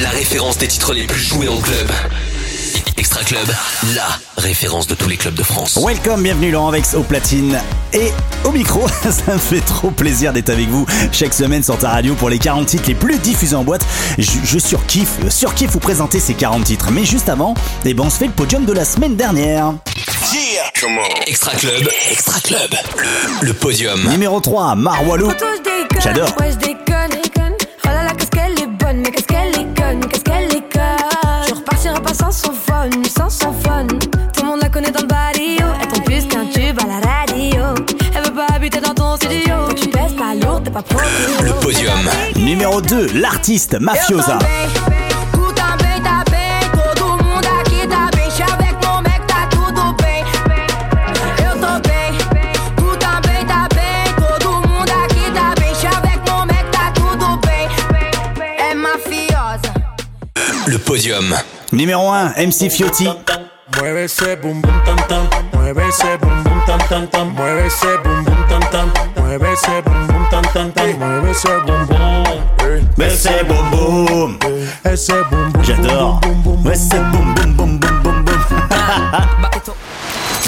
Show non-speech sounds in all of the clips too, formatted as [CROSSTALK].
la référence des titres les plus joués en club. Extra Club, la référence de tous les clubs de France. Welcome, bienvenue Laurent Vex au platine et au micro. [LAUGHS] Ça me fait trop plaisir d'être avec vous chaque semaine sur ta radio pour les 40 titres les plus diffusés en boîte. Je, je surkiffe, surkiffe vous présenter ces 40 titres. Mais juste avant, eh ben on se fait le podium de la semaine dernière. Extra Club, Extra Club, le, le podium. Numéro 3, Marwalou. J'adore. Ouais, sans son phone. Tout le monde la connaît dans le barrio. Elle tombe plus qu'un tube à la radio. Elle veut pas habiter dans ton studio. Tu pèses pas lourd, t'es pas pro. Le podium. Numéro 2, l'artiste mafiosa. Le podium. Numéro 1, MC Fiotti. Mueve ese bum bum tam tam, mueve ese bum bum tam tam tam, mueve ese bum bum tam tam, mueve ese bum bum tam tam tam, mueve ese bum bum. Mais c'est boum boum. Ese bum bum. J'adore. bum, bum, bum.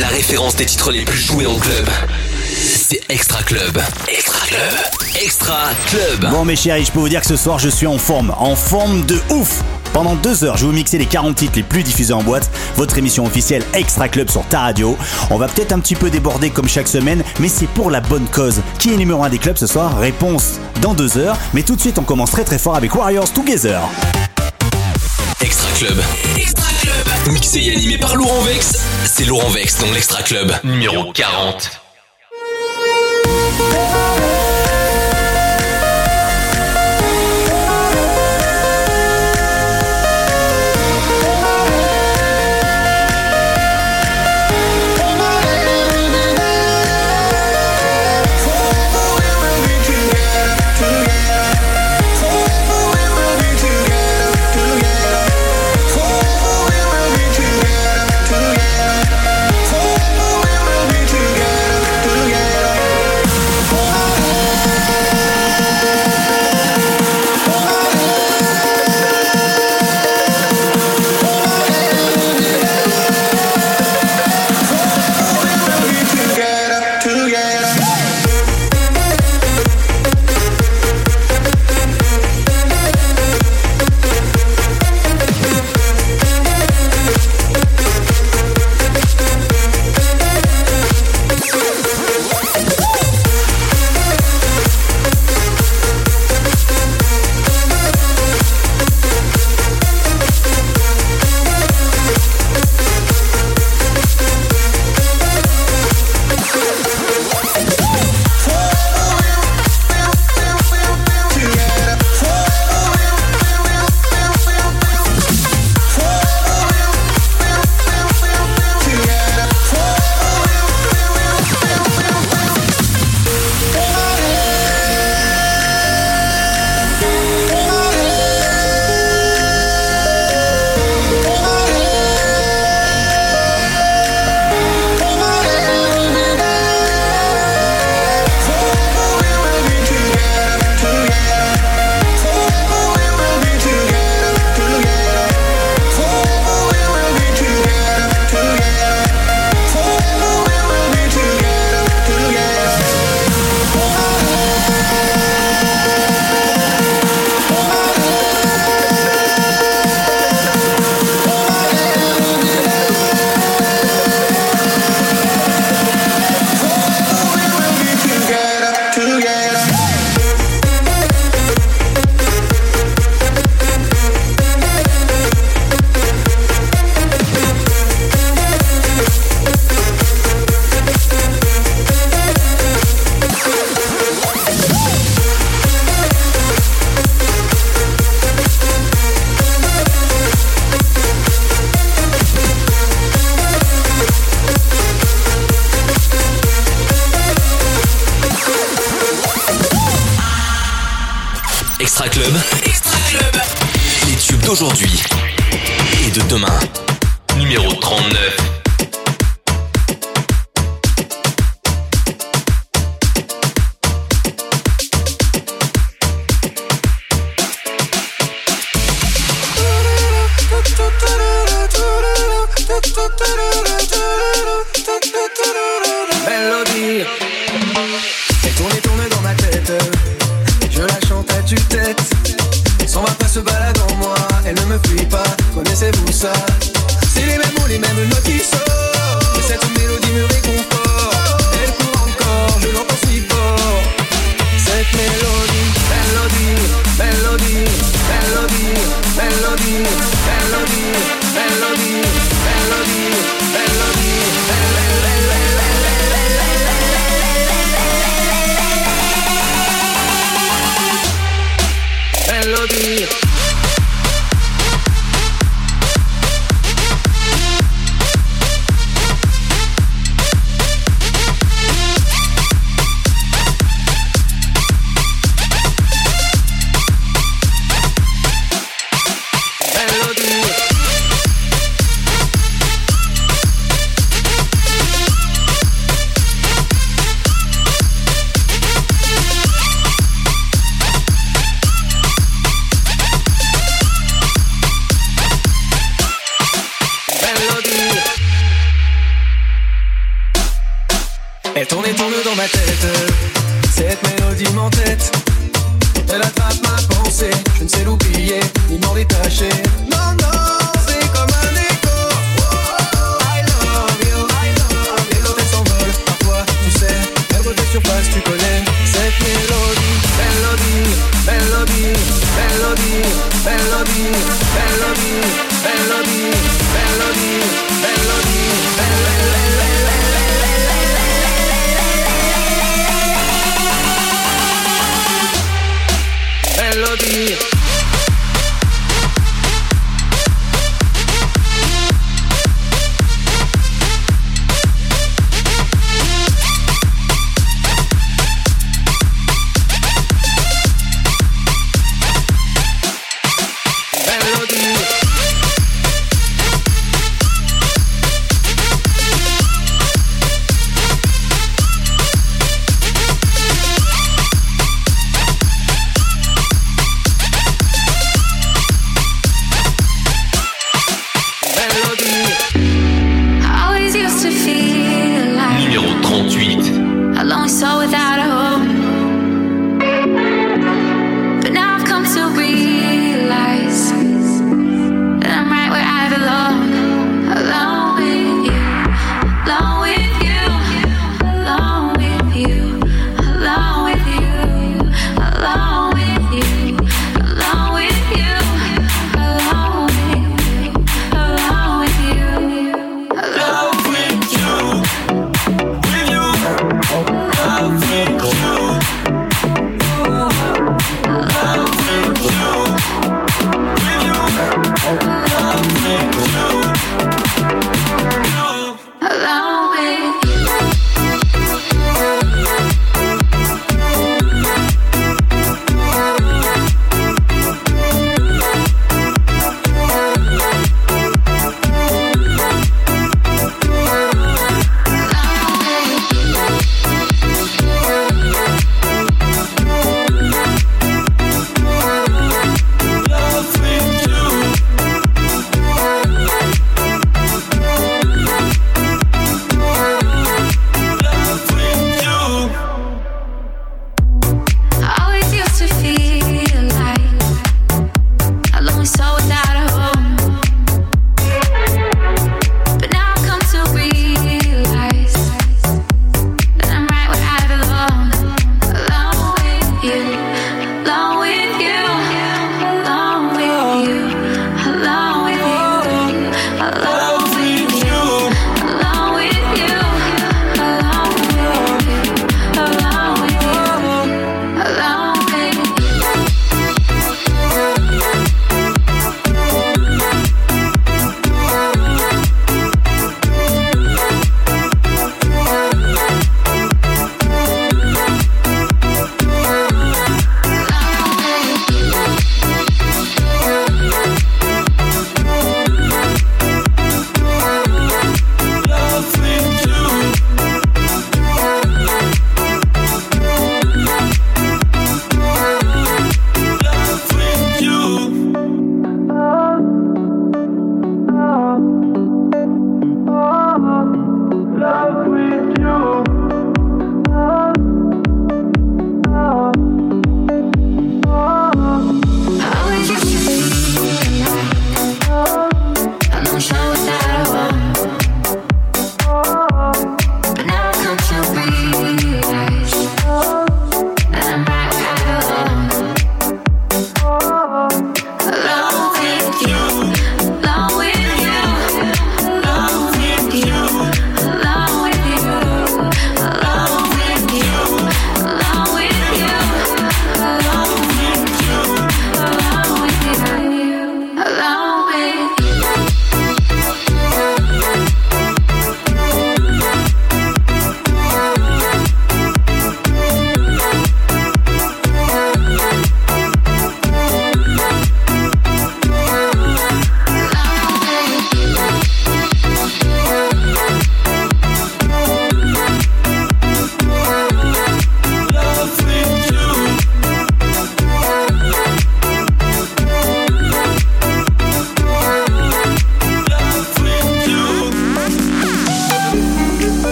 La référence des titres les plus joués en club. C'est Extra Club. Extra Club. Extra Club. Bon mes chéris, je peux vous dire que ce soir je suis en forme, en forme de ouf pendant deux heures, je vais vous mixer les 40 titres les plus diffusés en boîte, votre émission officielle Extra Club sur ta radio. On va peut-être un petit peu déborder comme chaque semaine, mais c'est pour la bonne cause. Qui est numéro 1 des clubs ce soir? Réponse dans deux heures, mais tout de suite on commence très très fort avec Warriors Together. Extra Club. Extra Club. Mixé et animé par Laurent Vex. C'est Laurent Vex dans l'Extra Club. Numéro 40. Bye.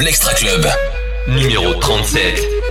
l'Extra Club. Numéro 37.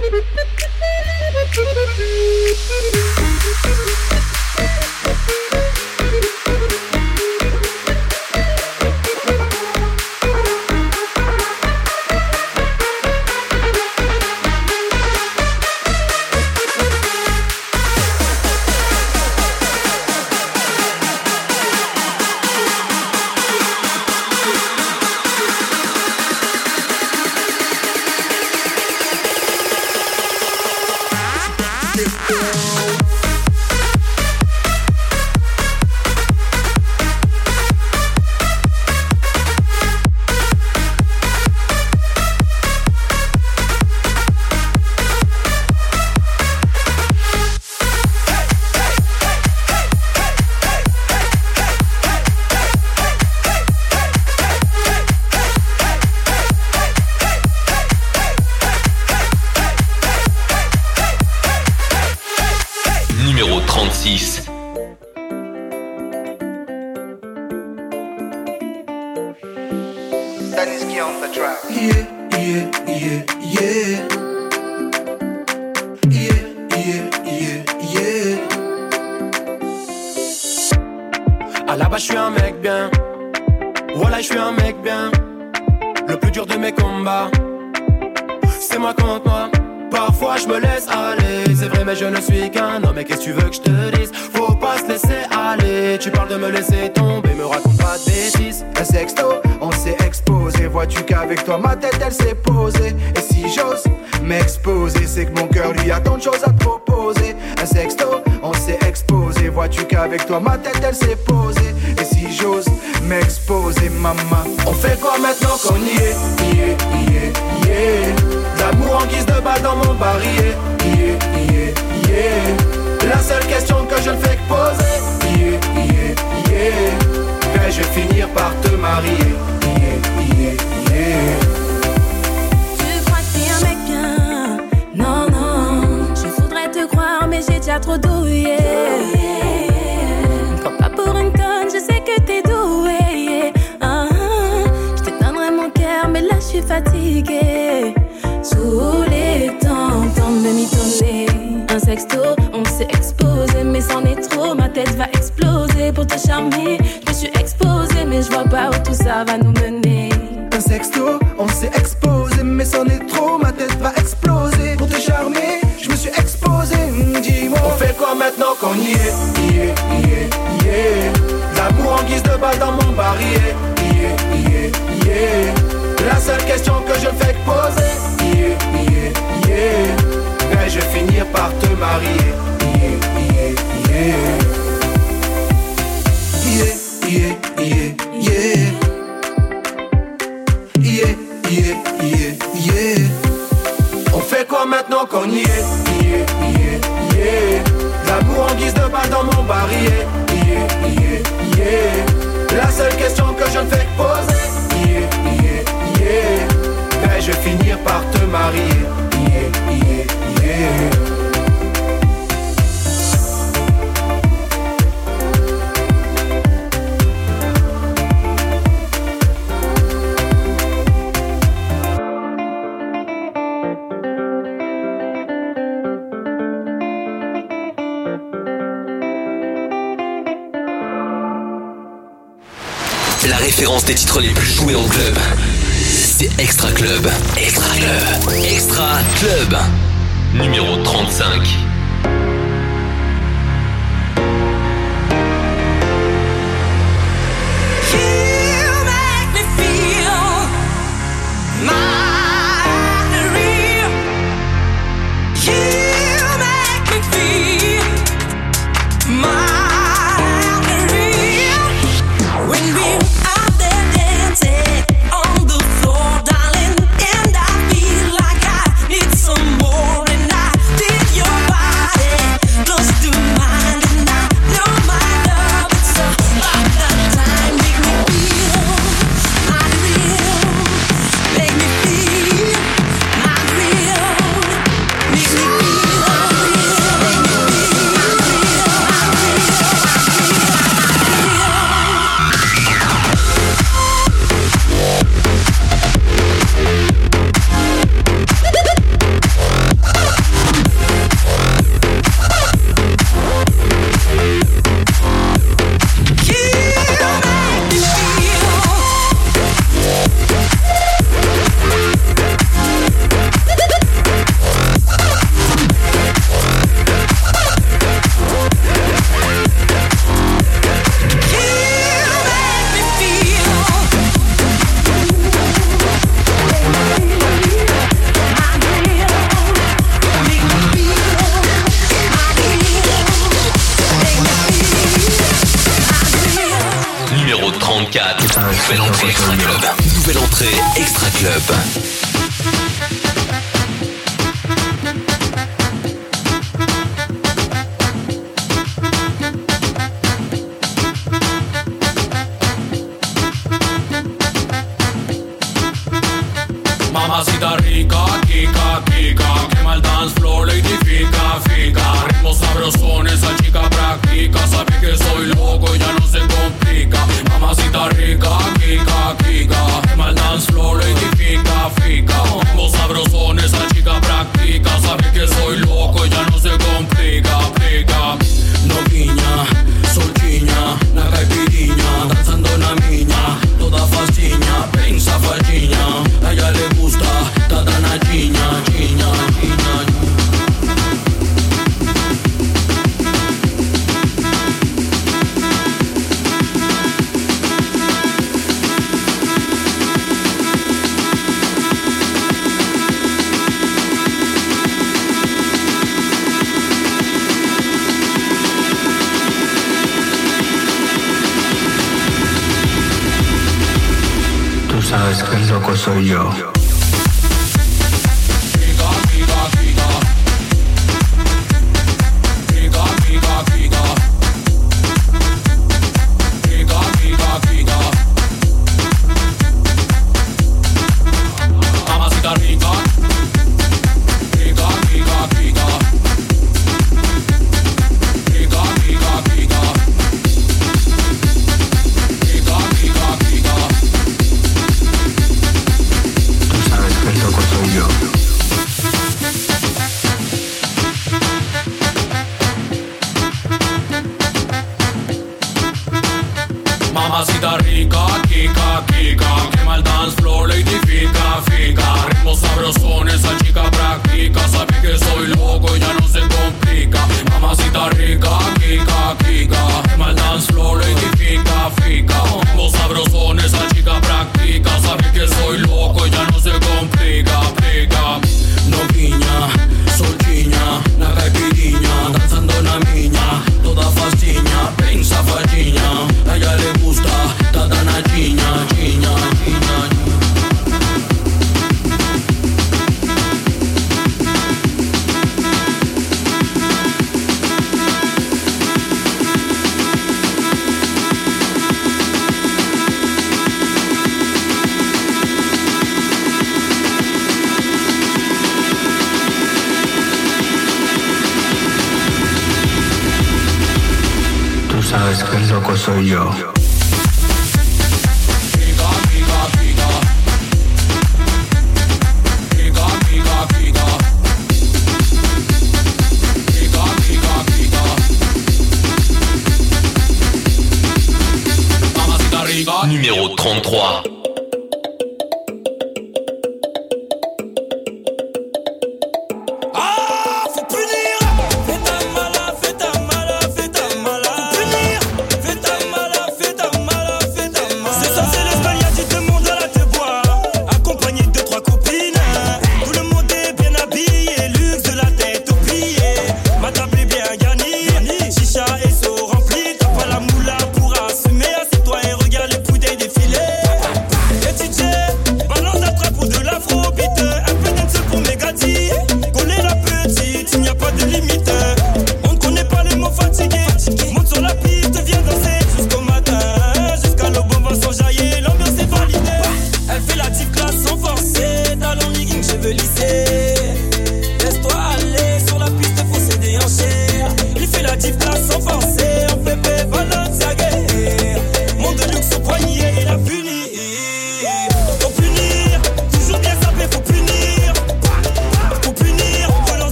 La référence des titres les plus joués en club. C'est Extra Club. Extra Club. Extra Club numéro 35.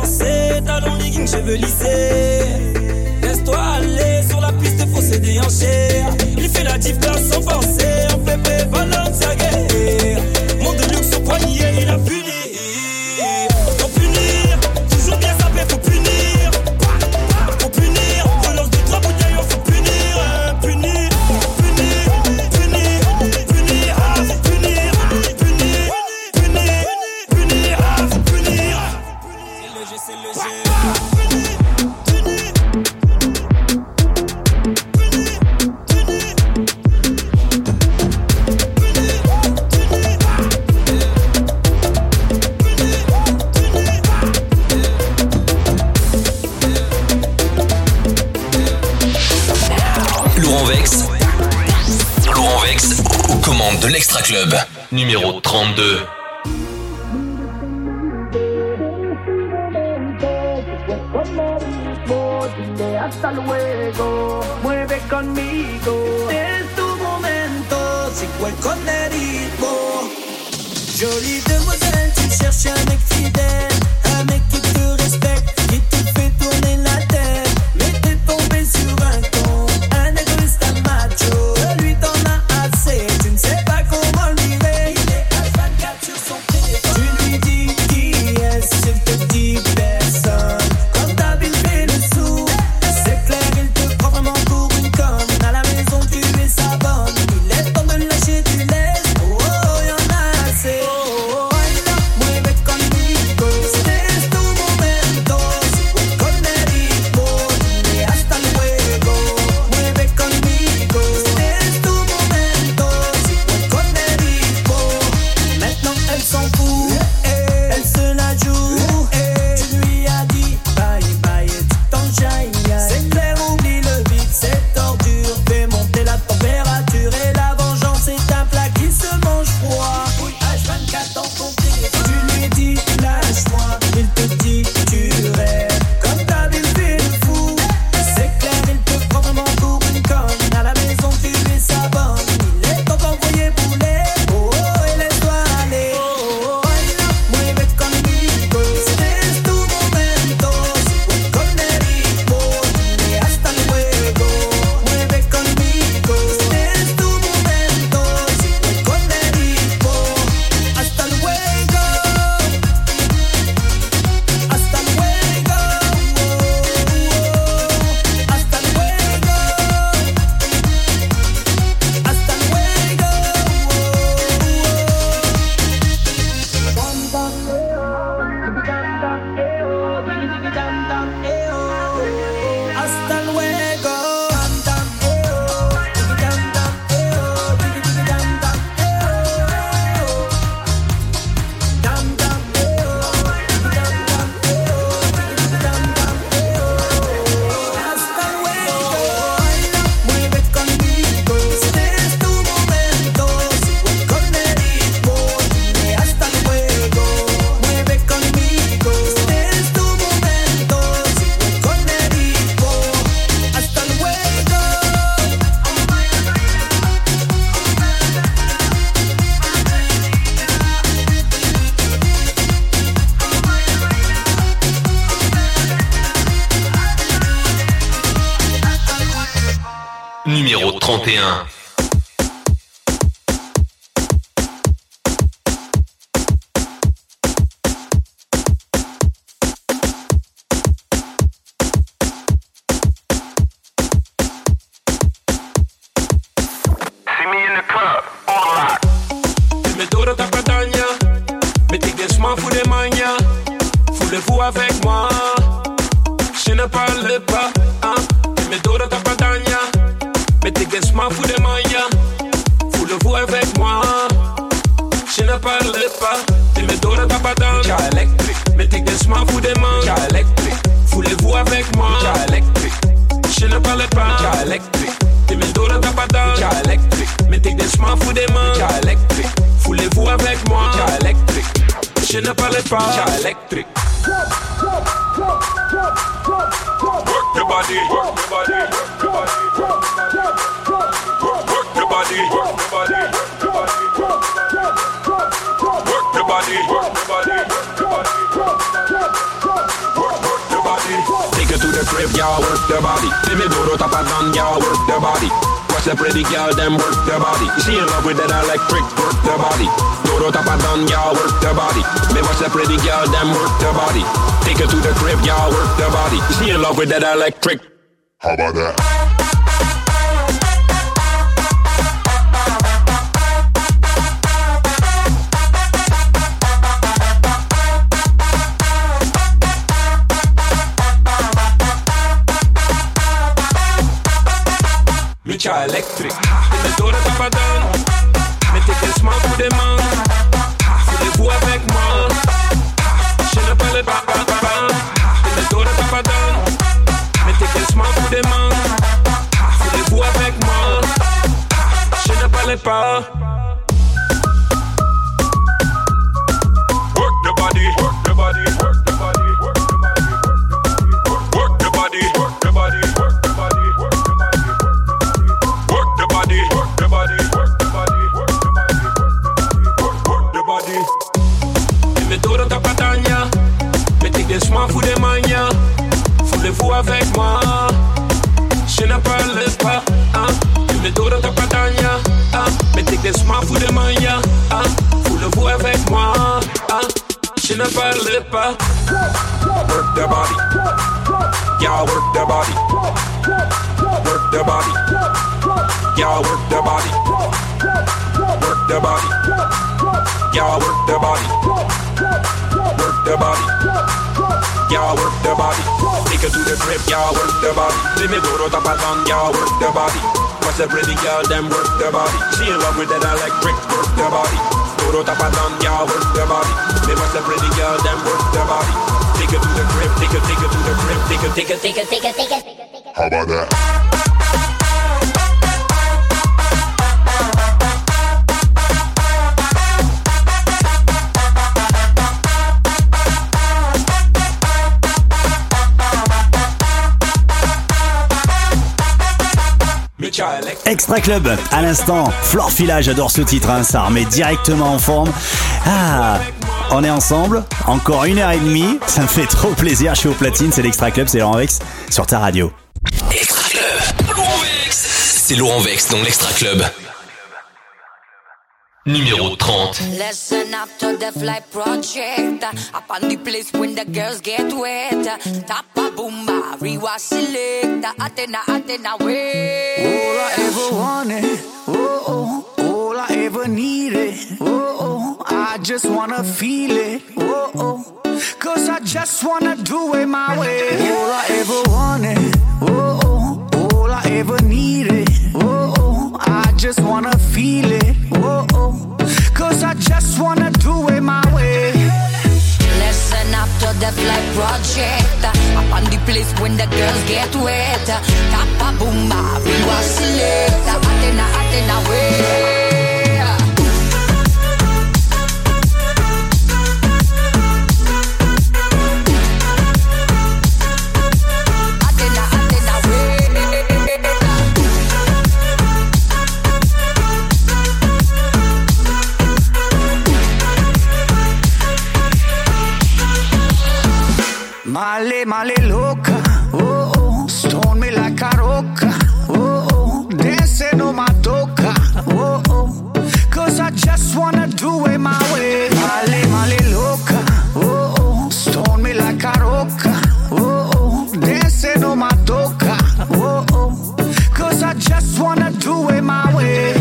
forcé, talons leggings, cheveux lissés. Laisse-toi aller sur la piste, faut se déhancher. Il fait la diff sans penser, en pépé, voilà. Club, numéro 32. Hasta luego, mueve conmigo. 31. pan Dialectric Te men do nan ta patan Dialectric Metek den chman fou deman Dialectric Foulez-vous avec moi Dialectric Je ne parle pas Dialectric Work the body. Work the body. Work your body. Work your body. Work your body. Work your body. Work the body. Y'all work the body. Go to top of down, y'all work the body. Watch the pretty girl, them work the body. She in love with that electric, work the body. Go to top of down, y'all work the body. Me watch the pretty girl, them work the body. Take her to the crib, y'all work the body. She in love with that electric. How about that? Electra, electric. Met de dora papadon. Me take a smaak for the man. Voor de voer weg man. Je ne parle pas, pas, pas. Met de dora papadon. Me take a smaak for the man. Voor de voer weg man. Je ne parle pas. Soins fous des manias. Voulez-vous avec moi? Je ne parle pas. Et me todo ta patagna, hein. Me tic des soins fous des manias, hein. Voulez-vous avec moi? Je ne parle pas. Work the body. Y'all work the body. Work the body. Y'all work the body. Work the body. Y'all work the body. Work the body. Y'all work the body. Take her to the crib, y'all work the body. Let me go to the pattern, y'all work the body. What's the pretty girl, them work the body. She in love with that electric, work the body. Go to the pattern, y'all work the body. Me what's the pretty girl, them work the body. Take her to the crib, take her, take her to the crib, take her, take her, take her, take her, take her. How about that? Extra Club, à l'instant, Flore Fila, j'adore ce titre, hein, ça remet directement en forme. Ah, on est ensemble, encore une heure et demie, ça me fait trop plaisir, je suis au platine, c'est l'Extra Club, c'est Laurent Vex sur ta radio. Extra Club. C'est Laurent Vex dans l'Extra Club. Numéro 30. Listen up to the flight project. Up on the place when the girls get wet. Tapa boomba, rewa select. Atena, atena, way. All I ever wanted, oh oh, all I ever needed, oh oh, I just wanna feel it, oh oh, cause I just wanna do it my way. All I ever wanted, oh oh, all I ever needed, oh oh, I just wanna feel it, oh oh, cause I just wanna do it my way. Listen up to the flight project. Up on the place when the girls get wet. Tapa boomba, rewa select. Atena, atena, way. Male, male loca, oh oh, stone me like a roca, oh oh, dancing on my toca, oh oh, cause I just wanna do it my way. Male, male loca, oh oh, stone me like a roca, oh oh, dancing on my toca, oh oh, cause I just wanna do it my way.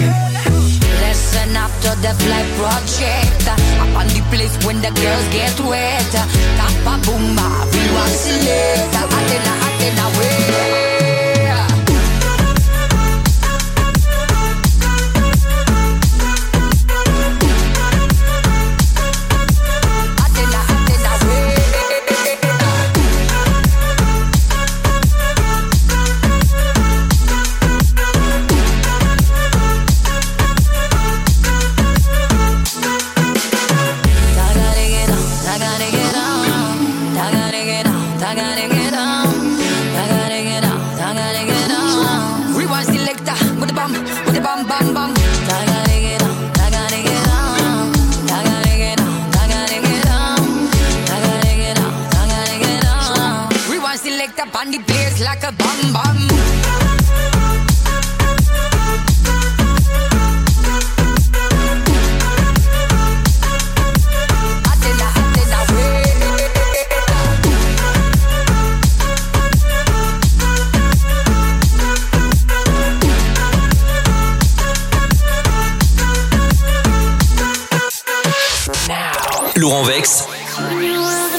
To the flight project. Up on the place when the girls get wet. Tapa boomba, rewa select. Atena, atena, way. Laurent Vex.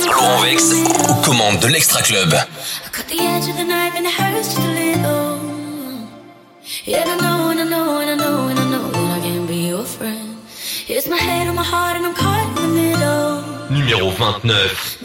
Laurent Vex aux commandes de l'Extra Club. Numéro 29.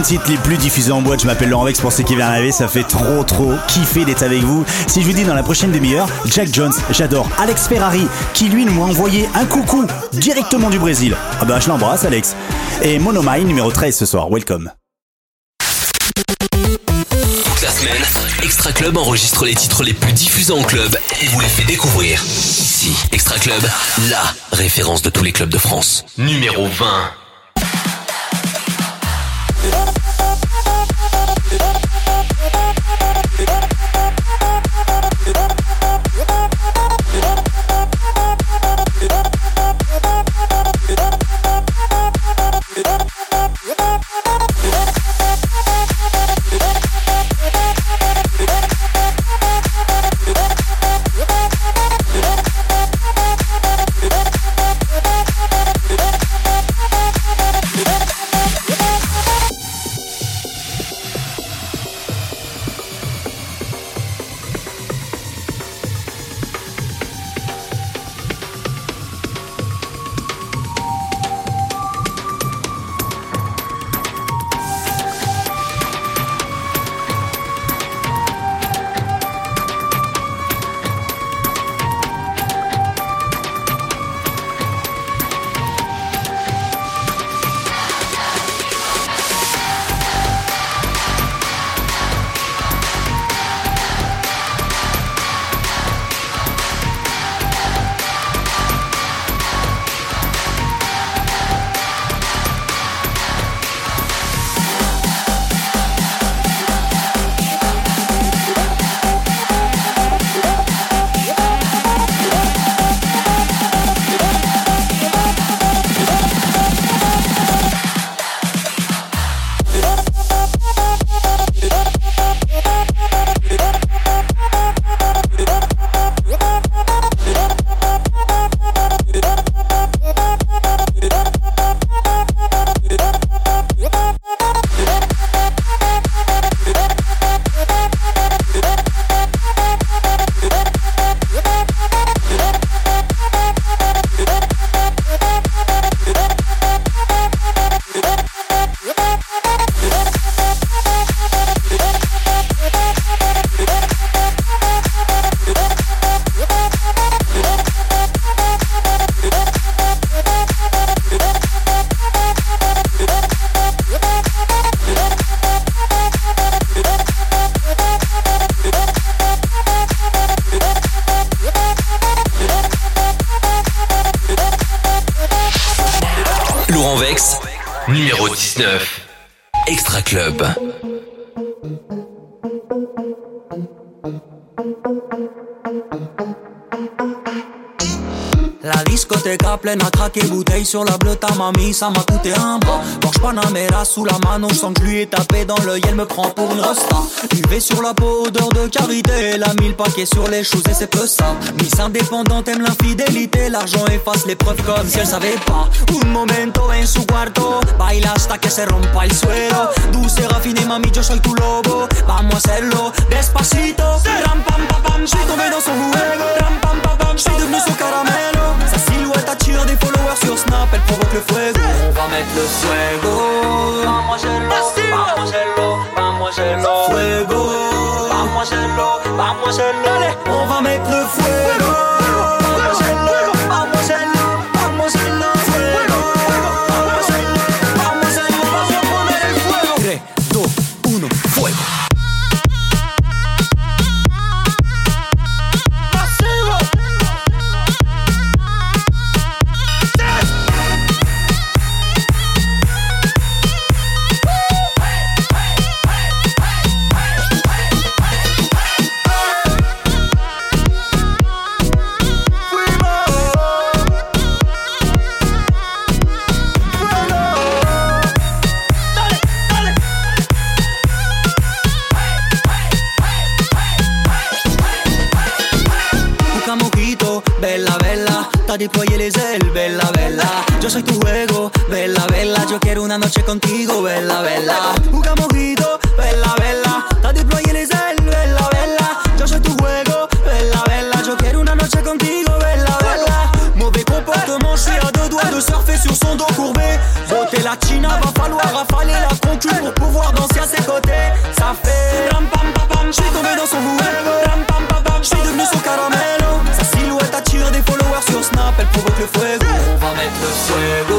titres les plus diffusés en boîte. Je m'appelle Laurent Vex pour ceux qui viennent arriver. Ça fait trop, trop kiffer d'être avec vous. Si je vous dis dans la prochaine demi-heure, Jack Jones, j'adore. Alex Ferrari, qui lui nous a envoyé un coucou directement du Brésil. Ah bah, je l'embrasse, Alex. Et Monomine numéro 13 ce soir. Welcome. Toute la semaine, Extra Club enregistre les titres les plus diffusés en club et vous les fait découvrir. Ici, Extra Club, la référence de tous les clubs de France. Numéro 20. Mamie, ça m'a coûté un bras. Porsche Panamera sous la mano, je sens que lui est tapé dans l'œil, elle me prend pour une rosta. UV sur la peau, odeur de carité, elle a mis le paquet sur les choses et c'est peu ça. Miss indépendante aime l'infidélité, l'argent efface les preuves comme si elle savait pas. Un momento en su cuarto, baila hasta que se rompa el suelo. Dulce, raffiné, mami, yo soy tu lobo, vamos a hacerlo despacito. Ram, pam, pam, pam, je suis tombé dans son. Ram, pam, pam, pam, je suis devenu son caramelo. Attire des followers sur Snap, elle provoque le fuego. On va mettre le fuego. Vamos hacerlo, vamos hacerlo, vamos hacerlo. Fuego. Vamos hacerlo, vamos. Dale, on va mettre le fuego. T'as déployé les ailes, bella, bella. Yo soy tu juego, bella, bella. Yo quiero una noche contigo, bella, bella. Busca mojito, bella, bella, t'as déployé les ailes, bella, bella. Yo soy tu juego, bella, bella. Yo quiero una noche contigo, bella, bella. Mauvais comportement, je suis à deux doigts de surfer sur son dos courbé. Beauté latina, va falloir rafaler la concu pour pouvoir danser à ses côtés. Ça fait ram pam pam tombé dans son juego. Sur Snap, elle provoque le fuego. On va mettre le fuego.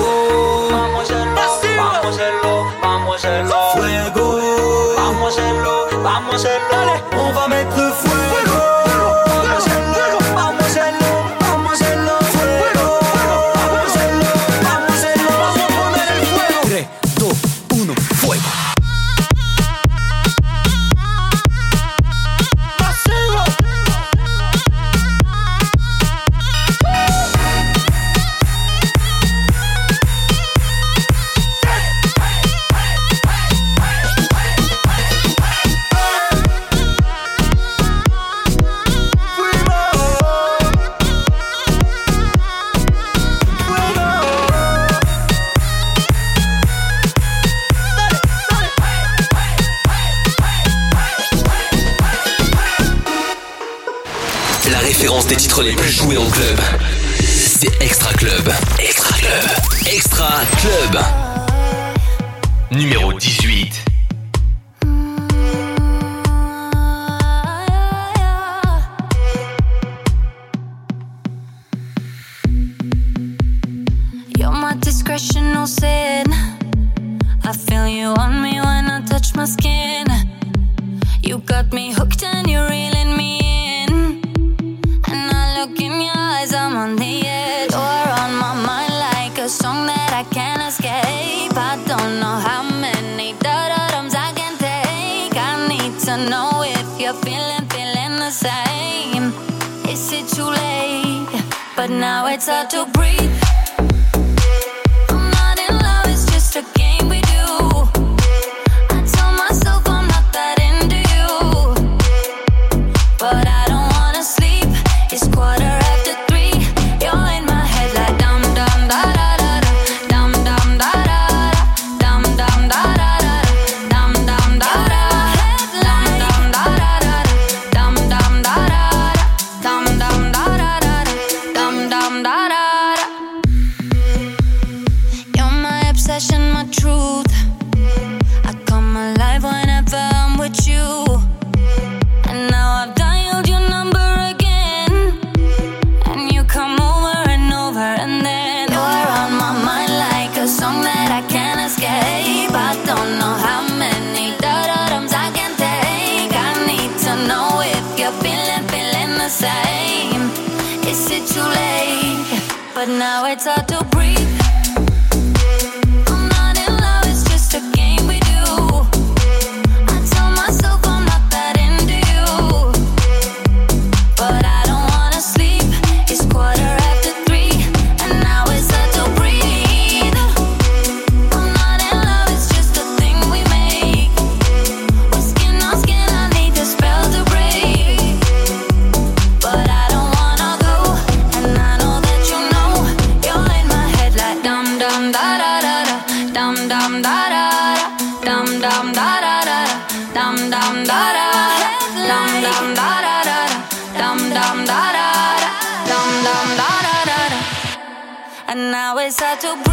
I took.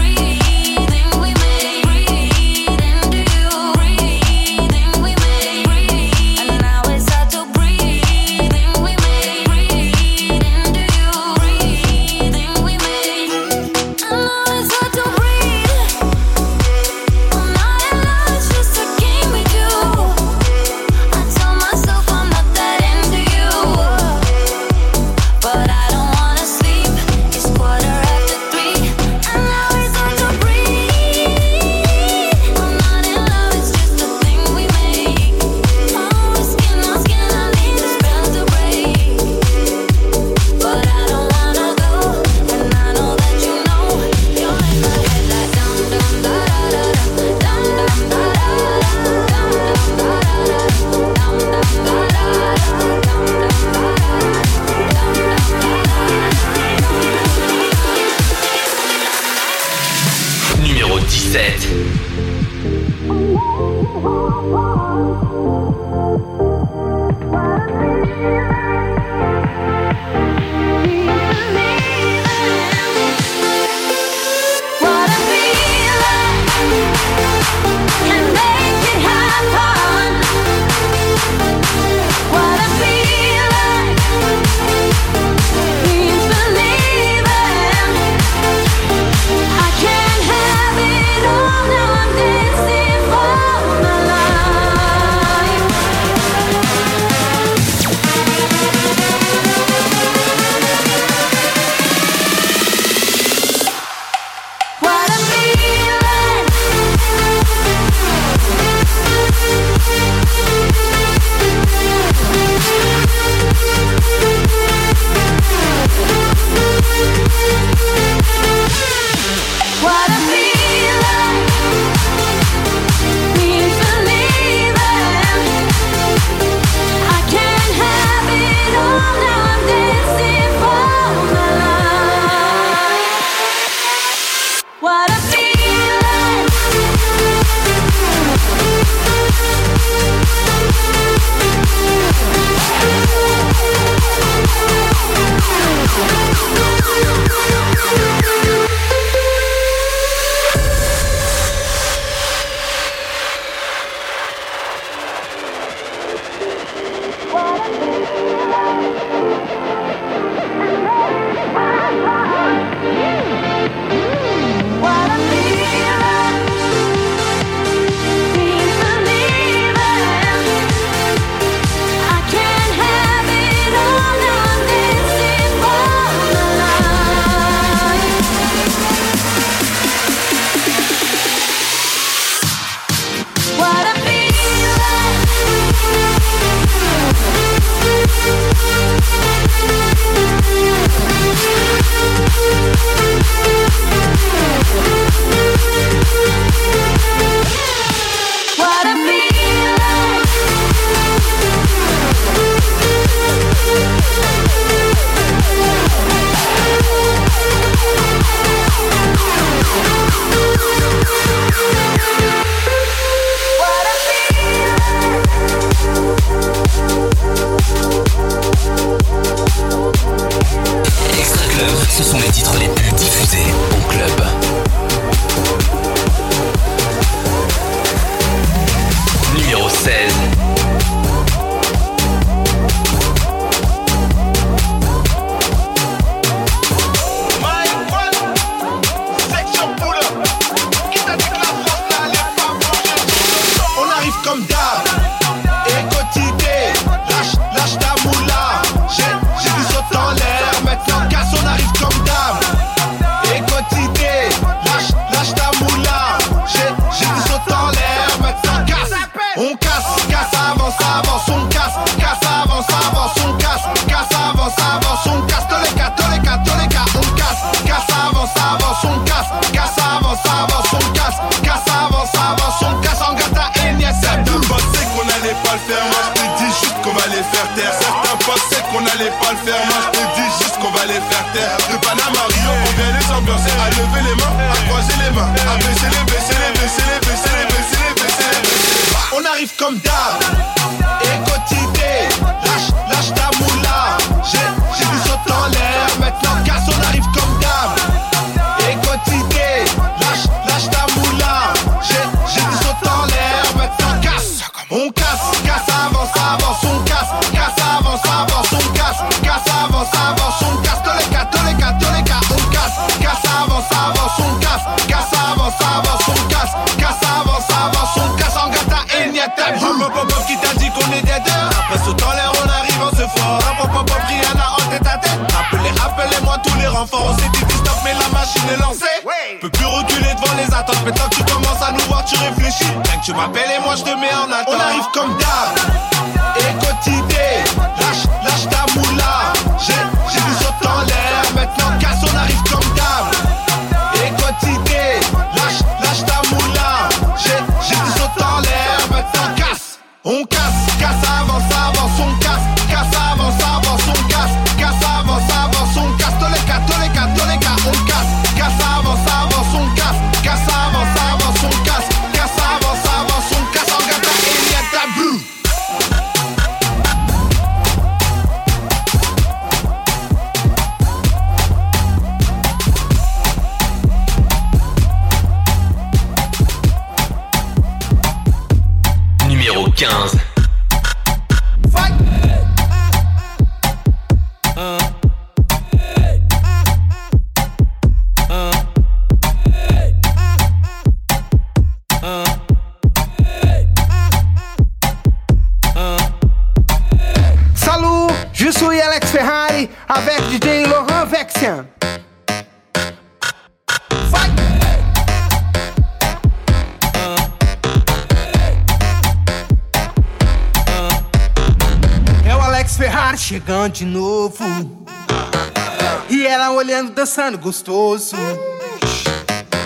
gostoso.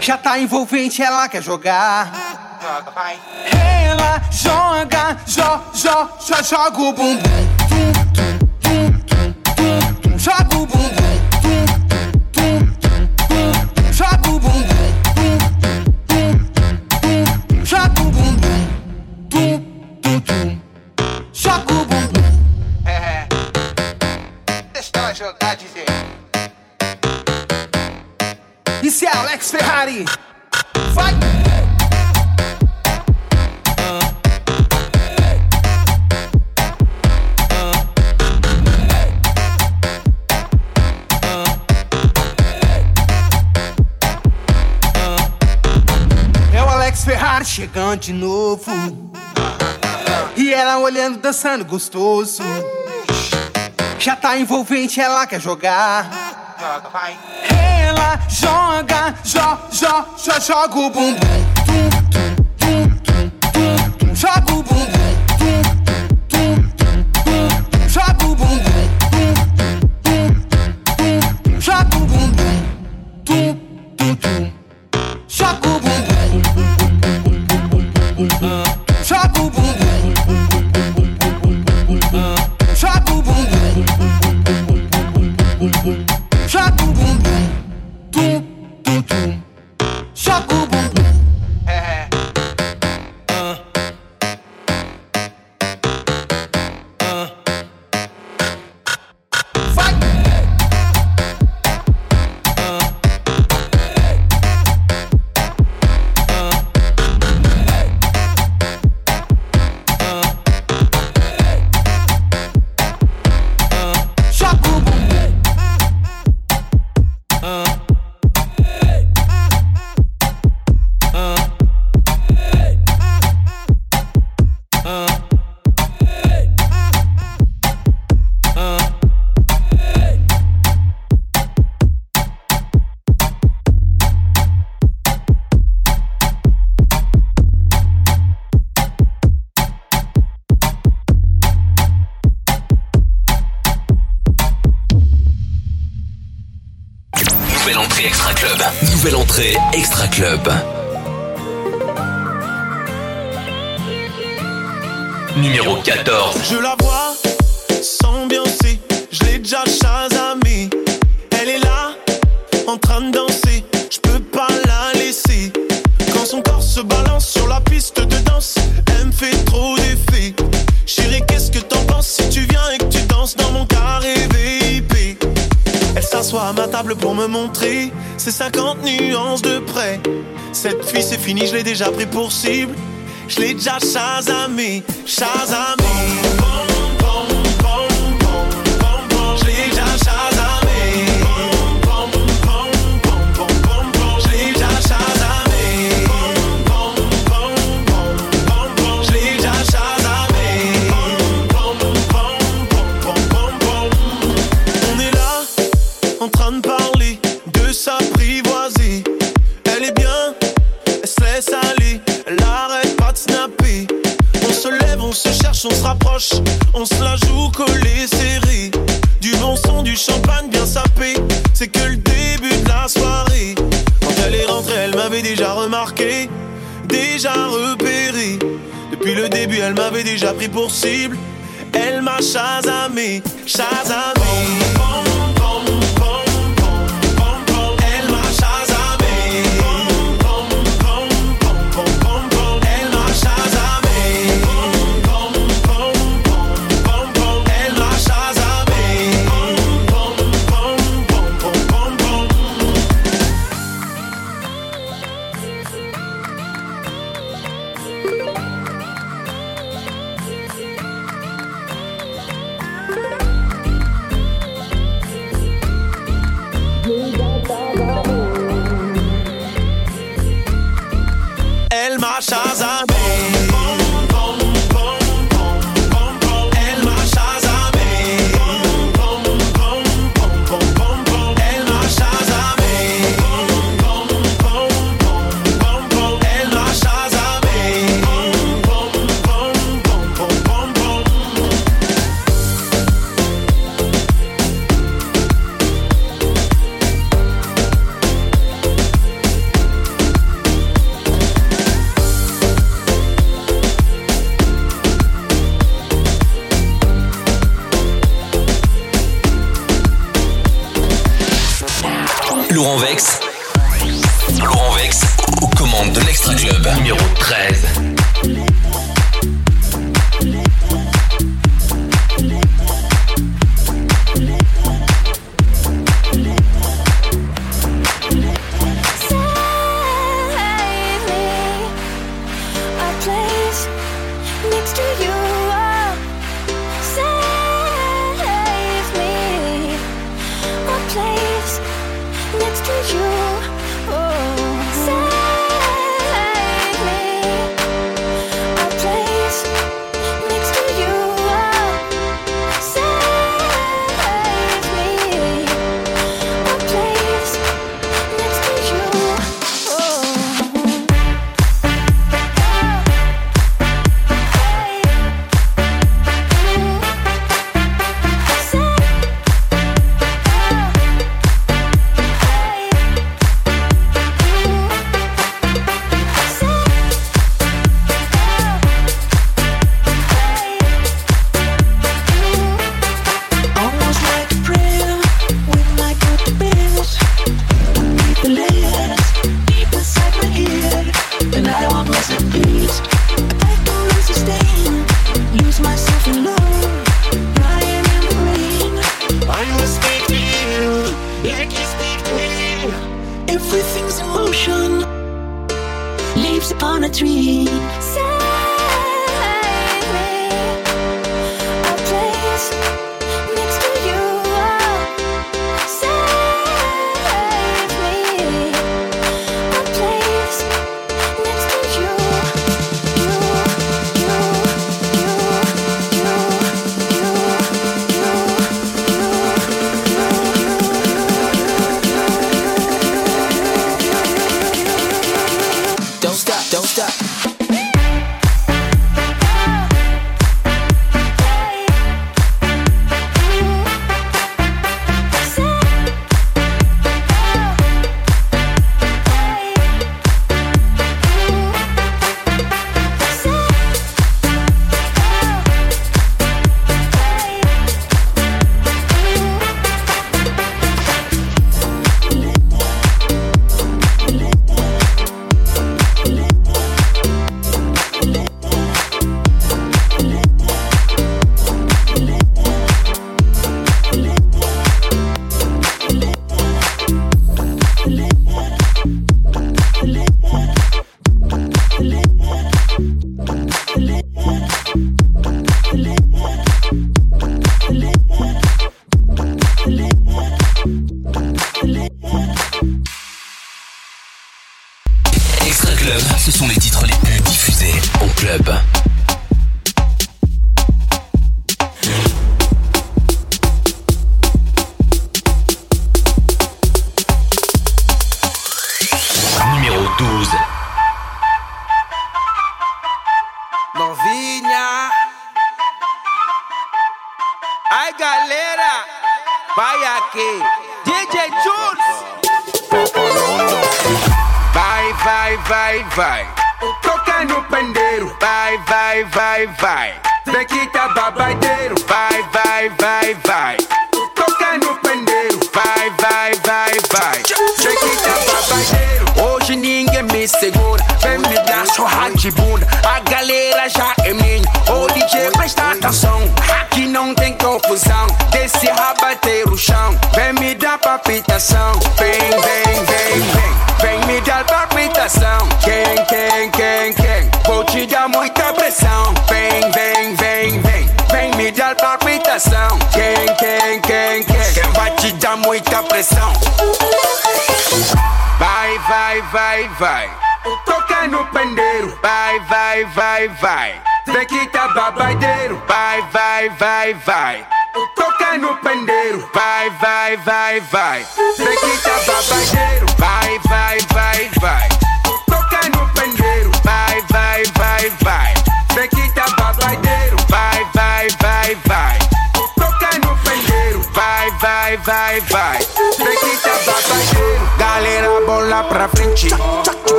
Já tá envolvente, ela quer jogar. Ela joga, jo, jo, jo, joga o bumbum. de novo. E ela olhando, dançando gostoso. Já tá envolvente, ela quer jogar. Ela joga, joga, joga, joga o bumbum. l'ai déjà pris pour cible. Je l'ai déjà chasamé, chasamé. déjà pris pour cible. Elle m'a chasamé, chasamé.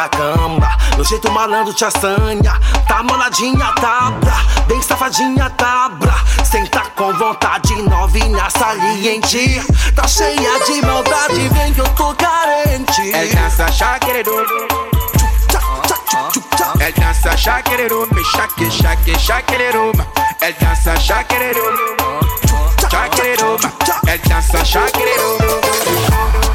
na cama. No jeito malandro te assanha. Tá moladinha, tabra. Tá Bem safadinha, tá tabra. Senta com vontade, novinha saliente. Tá cheia de maldade, vem que eu tô carente. É dança chaqueredum. É dança chaqueredum. Chaque, chaque, chaqueredum. É dança chaqueredum. Chaqueredum. É dança chaqueredum.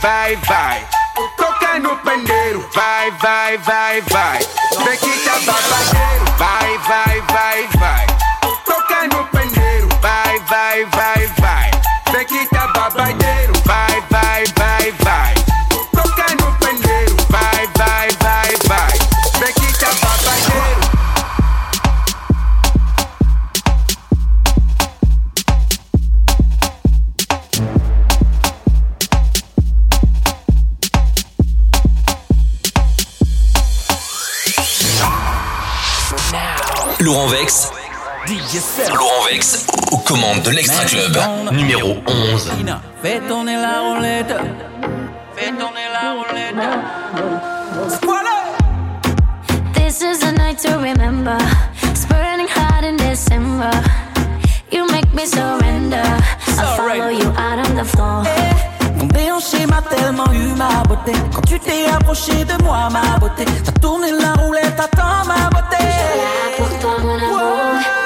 vai, vai. Toca é no pandeiro, vai, vai, vai, vai. Vem que tá babadeiro, vai, vai, vai. Laurent Vex. Laurent Vex aux commandes de l'Extra Club numéro 11. Fais tourner la roulette. Fais tourner la roulette. This is a night to remember. It's burning hot in December. You make me surrender. I follow you out on the floor. Fondé en schéma, tellement eu ma beauté. Quand tu t'es approché de moi, ma beauté, t'as tourné la roulette, attends ma beauté. Je suis là pour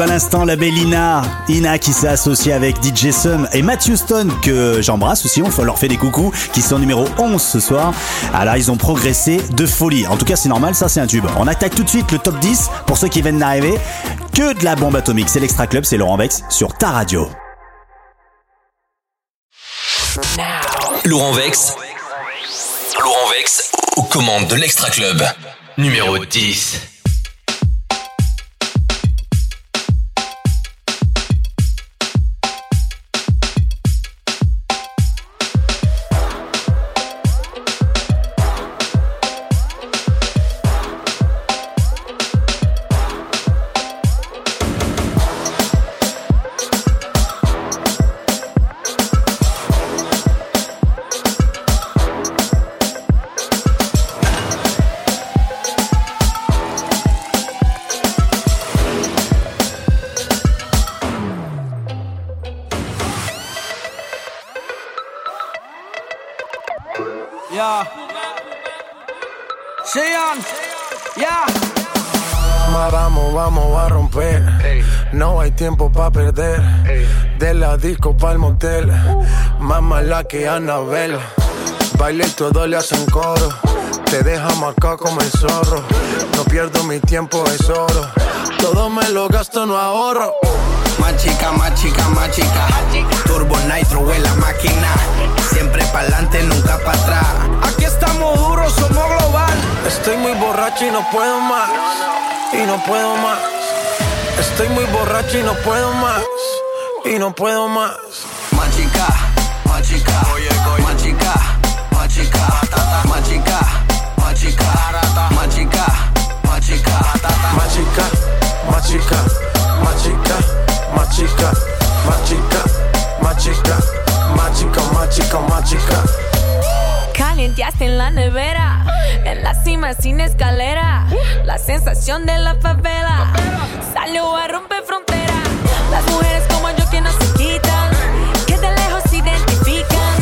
à l'instant, la belle Ina. Qui s'est associée avec DJ Sum et Matthew Stone que j'embrasse aussi, on leur fait des coucous, qui sont numéro 11 ce soir. Alors ils ont progressé de folie. En tout cas c'est normal, ça c'est un tube. On attaque tout de suite le top 10 pour ceux qui viennent d'arriver. Que de la bombe atomique, c'est l'Extra Club, c'est Laurent Vex sur ta radio. Laurent Vex. Laurent Vex aux commandes de l'Extra Club. Numéro 10. No hay tiempo para perder. De la disco pa'l motel. Más mala que Anabel. Baile y todo le hacen coro. Te deja marcado como el zorro. No pierdo mi tiempo, es oro. Todo me lo gasto, no ahorro. Más chica, más chica, más chica. Turbo Nitro en la máquina. Siempre pa'lante, nunca para atrás. Aquí estamos duros, somos global. Estoy muy borracho y no puedo más. Y no puedo más. Estoy muy borracho y no puedo más. Y no puedo más. Machica, machica, oye, oye. machica, machica, tata, machica, machica, machica, machica, tata, machica, machica, machica, machica, machica, machica, machica, machica, machica. machica chica. Calienteaste en la nevera, en la cima sin escalera. La sensación de la favela salió a romper frontera. Las mujeres como yo que no se quitan, que de lejos se identifican.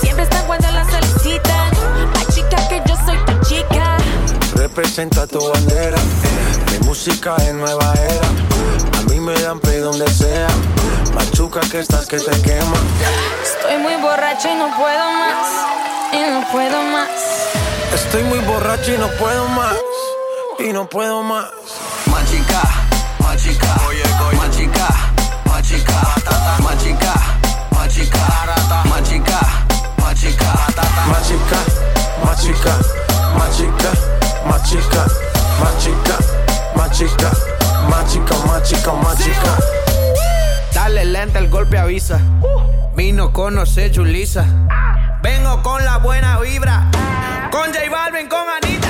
Siempre están cuando las solicitan. La chica que yo soy tu chica. Representa tu bandera. Mi música es nueva era. A mí me dan play donde sea. Machuca que estás que te quema. Estoy muy borracha y no puedo más puedo más. Estoy muy borracho y no puedo más. Y no puedo más. Machica, machica, oye, oye. machica, machica, machica, machica, machica, machica, machica, machica, machica, machica, machica, machica, machica, machica, machica. Dale lenta el golpe avisa. Vino conoce Julisa. Vengo con la buena vibra. Con J Balvin, con Anita.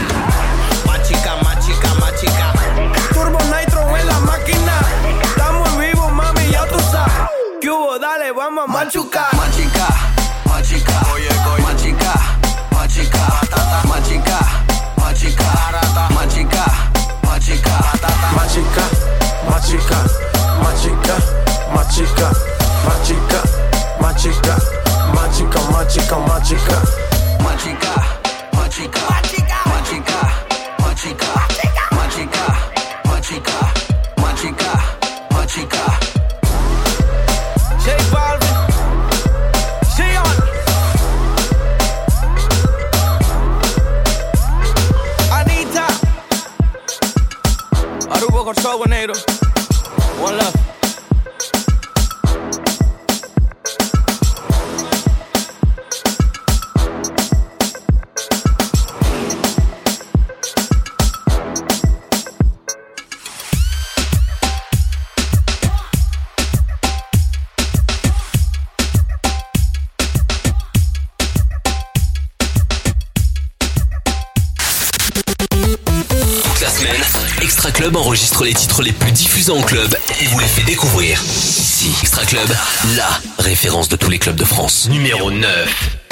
Más chica, más chica, más chica. Turbo Nitro en la máquina. Estamos vivos, mami, ya tú sabes. ¿Qué hubo? Dale, vamos a machucar. Más chica, más chica. Más chica, más chica. Más chica, más chica. Más chica, más chica. Más chica, más machica, machica, machica, machica, machica, machica, machica, machica, machica, machica, machica, machica, machica. J Balvin, Sion, Anita, Arubo Corsogo Negro, One Love. Enregistre les titres les plus diffusés en club et vous les fait découvrir. Ici, Extra Club, la référence de tous les clubs de France. Numéro 9.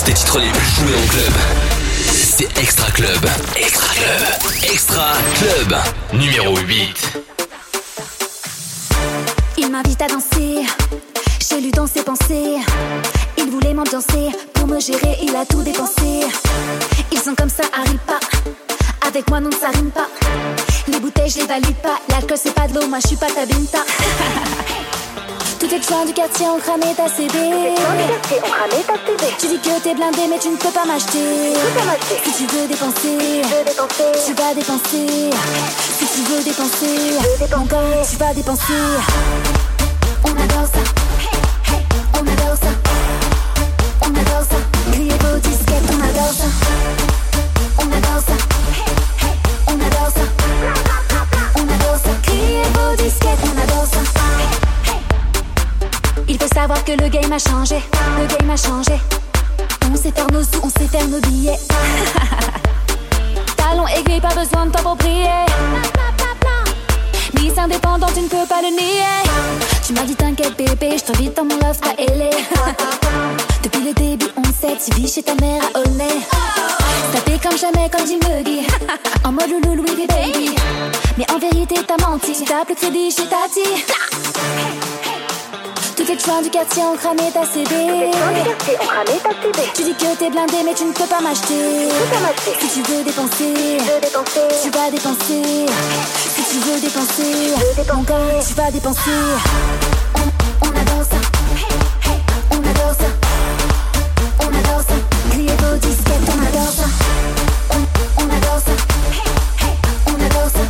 référence des titres les plus joués en club. C'est Extra Club. Extra Club. Extra Club. Numéro 8. Il m'invite à danser. J'ai lu dans ses pensées. Il voulait m'ambiancer. Pour me gérer, il a tout dépensé. Ils sont comme ça, arrive pas. Avec moi, non, ça rime pas. Les bouteilles, je les valide pas. L'alcool, c'est pas de l'eau. Moi, je suis pas ta binta. [LAUGHS] Toutes les gens du quartier ont cramé ta CD. Tu dis que t'es blindé, mais tu ne peux pas m'acheter. Si tu veux dépenser, tu vas dépenser. Si tu veux dépenser, tu vas dépenser. On adore ça. Game a changé, le game a changé. On sait faire nos sous, on sait faire nos billets. [LAUGHS] Talons aiguilles, pas besoin de t'approprier. Miss indépendante, tu ne peux pas le nier. Tu m'as dit t'inquiète bébé, je t'invite dans mon love pas ailé. [LAUGHS] Depuis le début, on sait, tu vis chez ta mère à Aulnay. Tapé comme jamais, comme Jim Muggy. [LAUGHS] En mode loulou, Louis V. baby. Mais en vérité, t'as menti. Tu tapes le crédit chez Tati. Toutes les coins du quartier ont cramé ta CD. Tu dis que t'es blindé, mais tu ne peux pas m'acheter. Si tu veux dépenser, tu vas dépenser. Si tu veux dépenser, mon tu vas dépenser. On, on adore ça. On adore ça. On adore ça. Criez vos disquettes, on adore ça. On, on adore ça. On adore ça.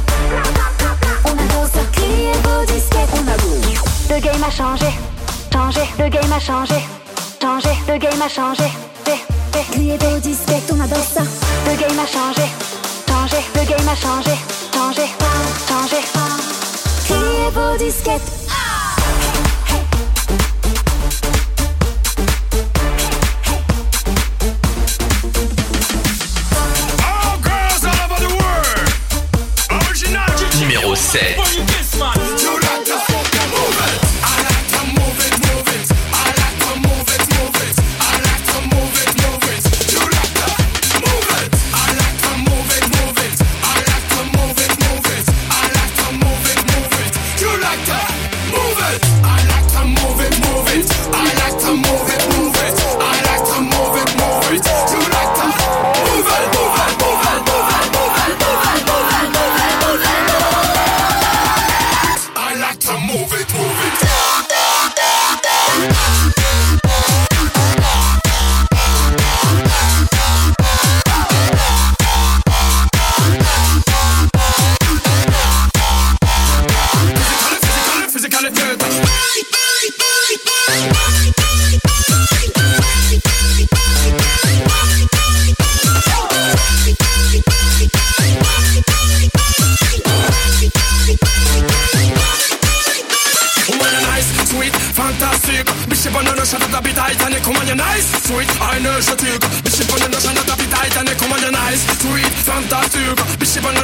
On adore ça. Criez vos disquettes, on adore. Le game a changé. Changé. Le game a changé. Changé. Le game a changé. Criez vos disquettes, on adore ça. Le game a changé. Changé. Le game a changé. Changé. Changé. The world. Original Numéro 7.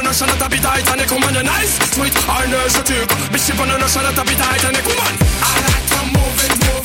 notion att ha bitajt kommande nice Sweet, har en ös och tugg Bitch, på någon notion kommande I like to move it, move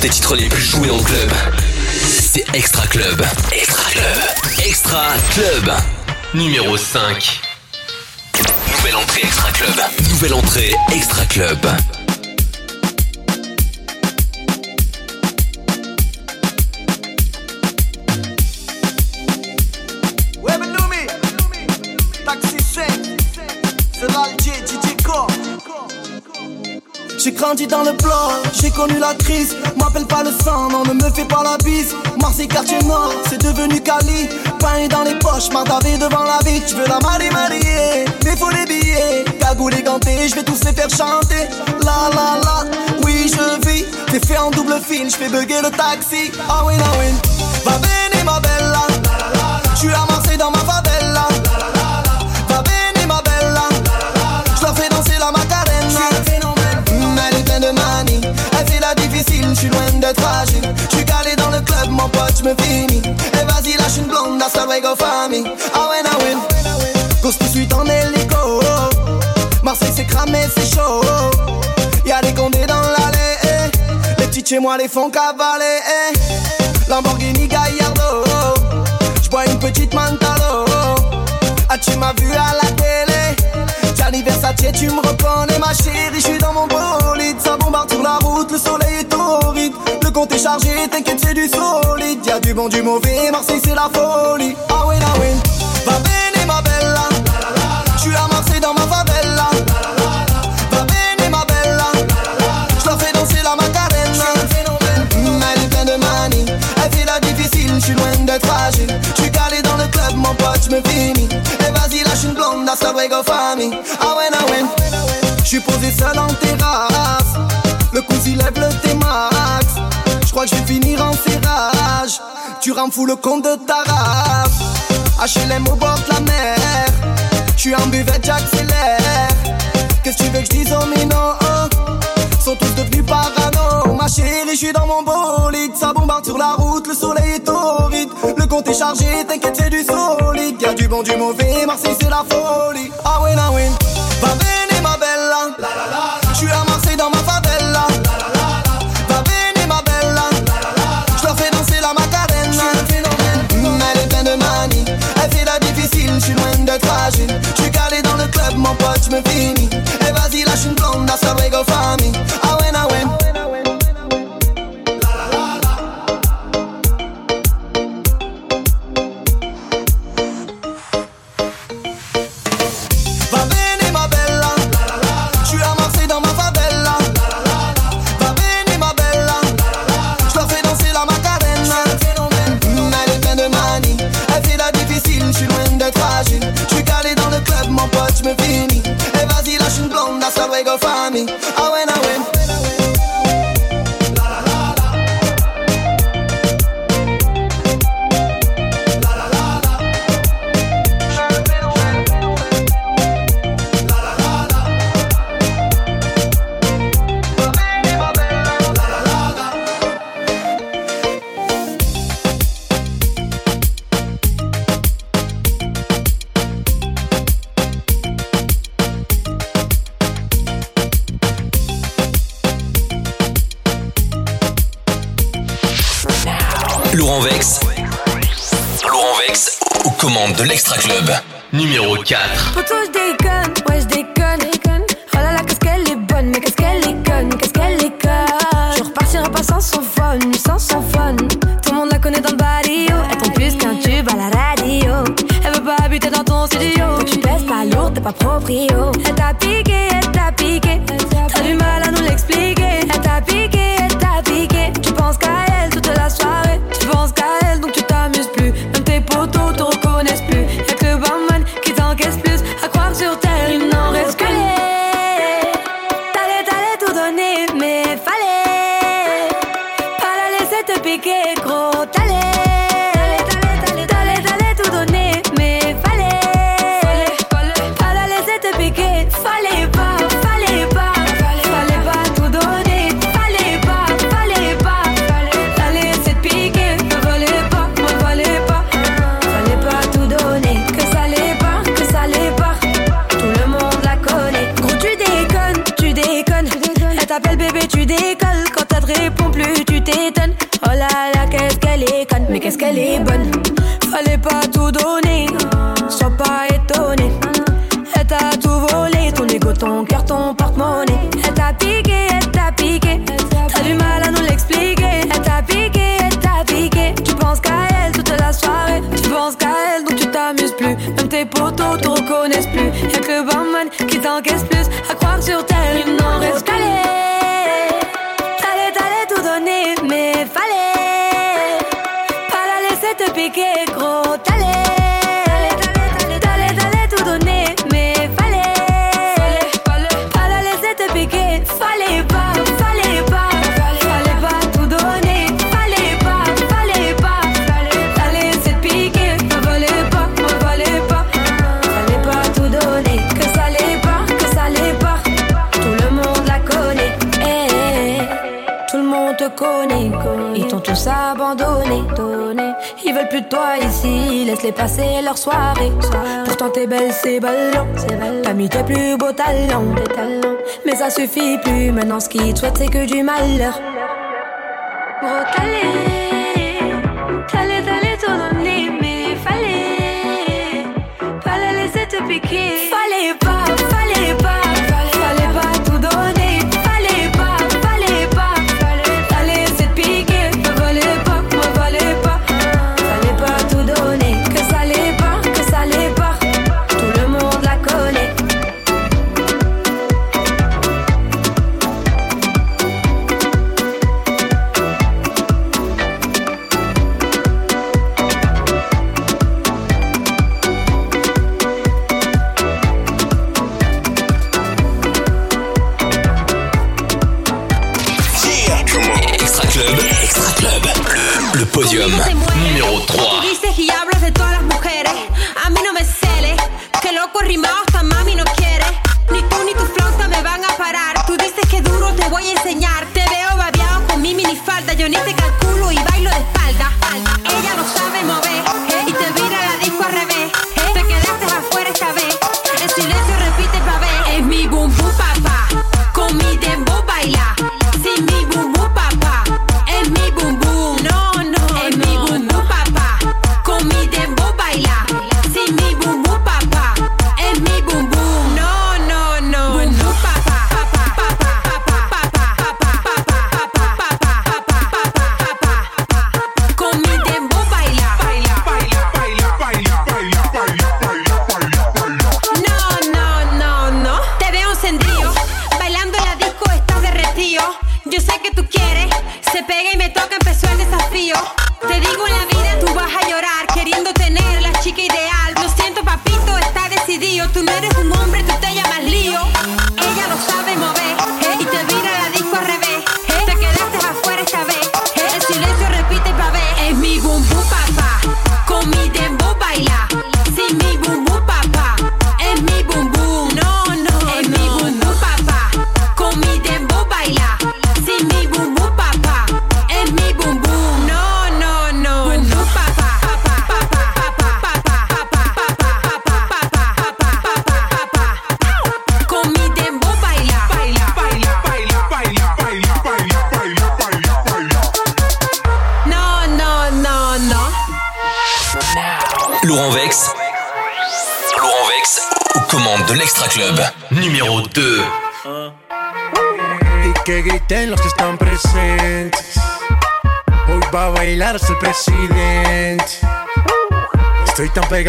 tes titres les plus joués en club. C'est Extra Club. Extra Club. Extra Club. Numéro 5. Nouvelle entrée Extra Club. Nouvelle entrée Extra Club. Grandi dans le bloc, j'ai connu la crise. M'appelle pas le sang, non, ne me fais pas la bise. Marseille, quartier nord, c'est devenu Cali. Pain dans les poches, mardavé devant la vie. Tu veux la marier, marier, mais faut les billets. Cagoule et ganté, je vais tous les faire chanter. La la la, oui, je vis. T'es fait en double fil, je fais bugger le taxi. Ah oui, ah oui. Va ma bella. Marseille dans ma d'être fragile. Je suis calé dans le club, mon pote, je me finis. Et vas-y, lâche une blonde, hasta luego famille. Ah ouais, ah ouais. Cause tout de suite en hélico. Marseille c'est cramé, c'est chaud. Y'a des condés dans l'allée. eh. Les petits chez moi les font cavaler. eh. Lamborghini Gallardo. J'bois une petite Mantalo. Ah, tu m'as vu à la télé. Gianni Versace, tu me reconnais, ma chérie. Je suis dans chargé, t'inquiète, c'est du solide. Y'a du bon, du mauvais. Marseille, c'est la folie. Ah ouais, ah ouais. Va bene, ma bella. Je suis à Marseille dans ma favela. Va bene, ma bella. Leur fais danser la macarena. Mm, Elle est pleine de manie. Elle fait la difficile, je suis loin d'être fragile. Je suis calé dans le club, mon pote, je me finis. Et vas-y, lâche une blonde, hasta luego famille. Ah ouais, ah ouais. Je suis posé seul en terrasse. Tu rends fou le compte de ta race. HLM au bord de la mer. Je suis en buvette, j'accélère. Qu'est-ce que tu veux que je dise aux minots Sont tous devenus parano. Ma chérie, je suis dans mon bolide. Ça bombarde sur la route, le soleil est torride. Le compte est chargé, t'inquiète, c'est du solide. Y'a du bon, du mauvais, Marseille, c'est la folie. Laurent Vex. Laurent Vex aux commandes de l'Extra Club. Numéro 4. Poto, je déconne, ouais, je déconne. Oh là là, qu'est-ce qu'elle est bonne, mais qu'est-ce qu'elle est conne, qu'est-ce qu'elle est conne. Je repartirai pas sans son phone, sans son phone. Tout le monde la connaît dans le barrio. Elle tombe plus qu'un tube à la radio. Elle veut pas habiter dans ton studio. Tu pèses pas lourd, t'es pas proprio. Elle t'a piqué, elle t'a piqué. T'as du mal à nous l'expliquer. Elle t'a piqué, ici, laisse-les passer leur soirée. Pourtant t'es belle, c'est ballon. T'as mis tes plus beaux talents. Mais ça suffit plus, maintenant ce qu'ils souhaitent c'est que du malheur.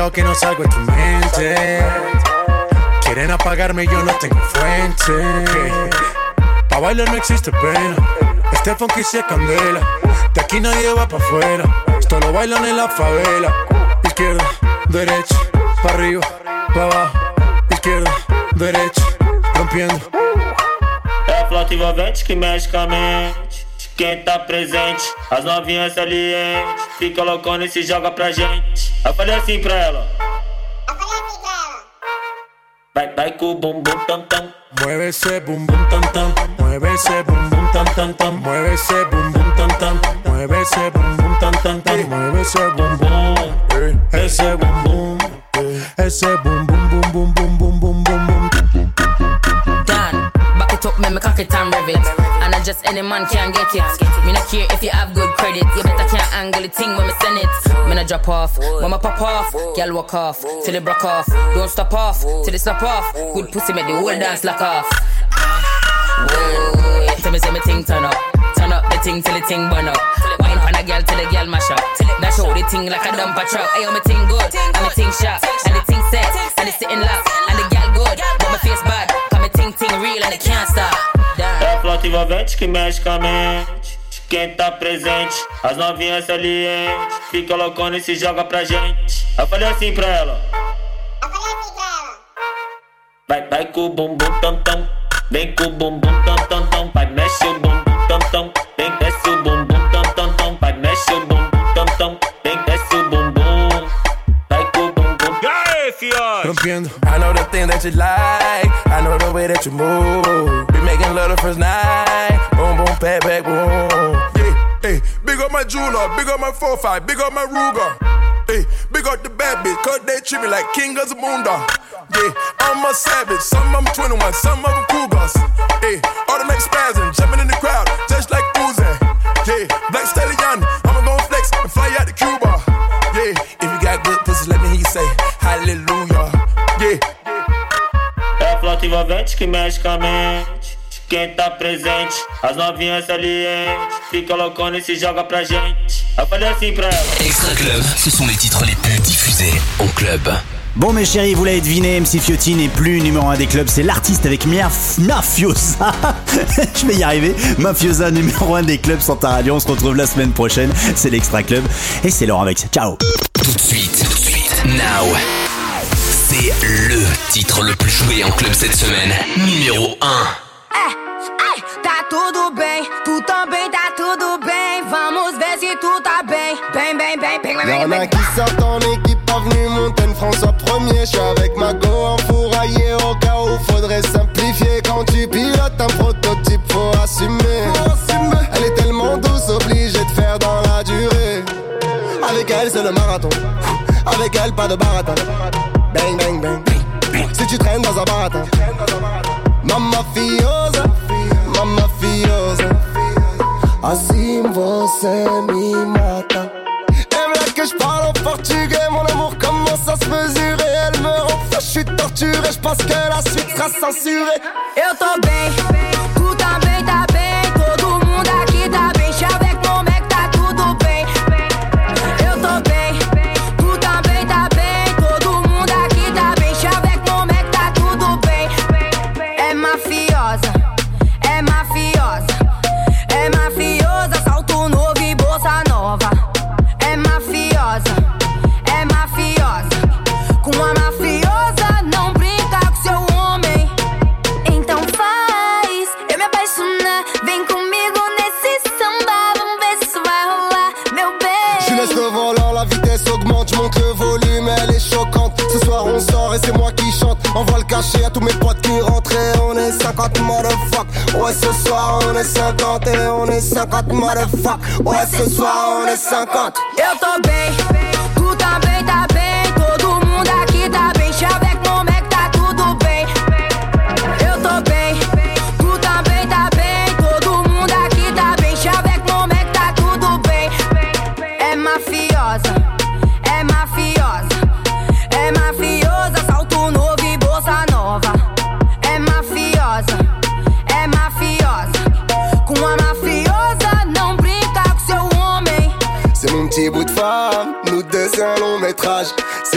cuidado que no salgo de tu mente. Quieren apagarme y yo no tengo fuente. Pa' bailar no existe pena. Este funky se candela. De aquí nadie va pa' afuera. Esto lo bailan en la favela. Izquierda, derecha, pa' arriba, pa' abajo. Izquierda, derecha, rompiendo. É a envolvente que mexe com a mente. Quem tá presente, as novinhas salientes. Fica loucona e se joga pra gente. Ofereci pra ela. Ofereci pra ela. Vai, vai com o bumbum tam tam. Mueve esse bumbum tam tam. Mueve esse bumbum tam tam tam. Mueve esse bumbum tam tam. Mueve esse bumbum tam tam tam. Mueve esse eh, eh. bumbum. Ese bumbum. Esse bumbum bum bum bum bum bum bum bum. Dan, back it up, make me cock it and rev it. And I just any man can get it. Me not care if you have good credit. You better can't angle the thing when me send it. Me not drop off, mama pop off, girl walk off till it broke off. Don't stop off till it stop off. Good pussy make the whole dance lock off. Whoa, tell me say me thing turn up, turn up the thing till the thing burn up. Wine on a girl till the girl mash up. Dash out the thing like a dumper truck. Ayo me thing good, and me thing sharp, and the thing set, and it's sitting locked, and the girl good, but my face bad. Cause me ting ting real and it can't stop. É flauta envolvente que mexe com a mente. Quem tá presente, as novinhas salientes. Fica loucona e se joga pra gente. Eu falei assim pra ela. Vai, vai com o bumbum tam tam. Vem com o bumbum tam tam tam. Vai, mexe o bumbum tam tam. Vem, desce o bumbum tam tam tam. Vai, mexe o bumbum tam tam. Vem, desce o bumbum. Vai com o bumbum. E aí, fios? Rompiendo. I know the thing that you like. Up my 4-5, big up my Ruger. Hey, big up the bad bitch, cause they treat me like king of the moondog. Yeah, I'm a savage, some of them 21, some of them cougars. Hey, automatic spasm, jumping in the crowd, just like Uzi. Yeah, black stallion, I'ma go flex and fly out to Cuba. Yeah, If you got good pussy, let me hear you say hallelujah. yeah. É a flauta que mexe com. De quem tá presente, as novinhas salientes. Fica loucona e se joga pra gente. Eu falei assim pra ela. Extra Club, ce sont les titres les plus diffusés en club. Bon mes chéris, vous l'avez deviné, MC Fiotti n'est plus numéro 1 des clubs, c'est l'artiste avec Mia Mafiosa. [LAUGHS] Je vais y arriver. Mafiosa numéro 1 des clubs sur ta radio. On se retrouve la semaine prochaine. C'est l'Extra Club et c'est Laurent avec. Ciao. Tout de suite, tout de suite, now. C'est le titre le plus joué en club cette semaine. Numéro 1. Tudo bem, tu também tá tudo bem. Vamos ver se tu tá bem. Bem, bem, bem, bem, bem, Y'en a qui sortent en équipe, avenue Montaigne, François Premier. Je suis avec ma go enfouraillé au cas où faudrait simplifier. Quand tu pilotes un prototype, faut assumer. Elle est tellement douce, obligée de faire dans la durée. Avec elle, c'est le marathon. Avec elle, pas de baratin. Bang, bang, bang. Si tu traînes dans un baratin. Mamma fiosa, Assim você me mata. Veut que je parle en portugais, mon amour commence à se mesurer. Elle me rend je suis torturé, je pense que la suite sera censurée. Eu tô bem, chante. Envoie le cachet à tous mes potes qui rentrent et on est 50 motherfuck. Ouais, ce soir on est 50 et on est 50 motherfuck. Ouais, ce soir on est 50. Eu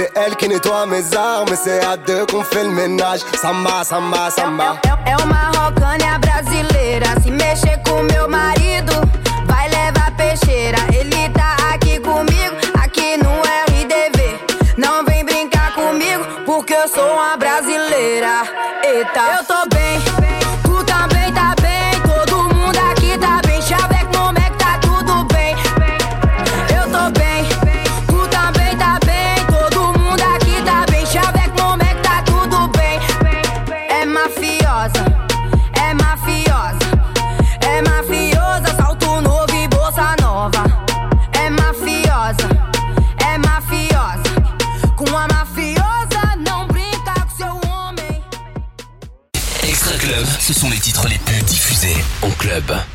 C'est elle qui nettoie mes armes, c'est à deux qu'on fait le ménage. Samba, samba, samba. É uma rocânia brasileira. Se mexer com meu marido, vai levar peixeira. Ele tá aqui comigo, aqui no RDV. Não vem brincar comigo, porque eu sou uma brasileira. Eita, eu tô bem, club.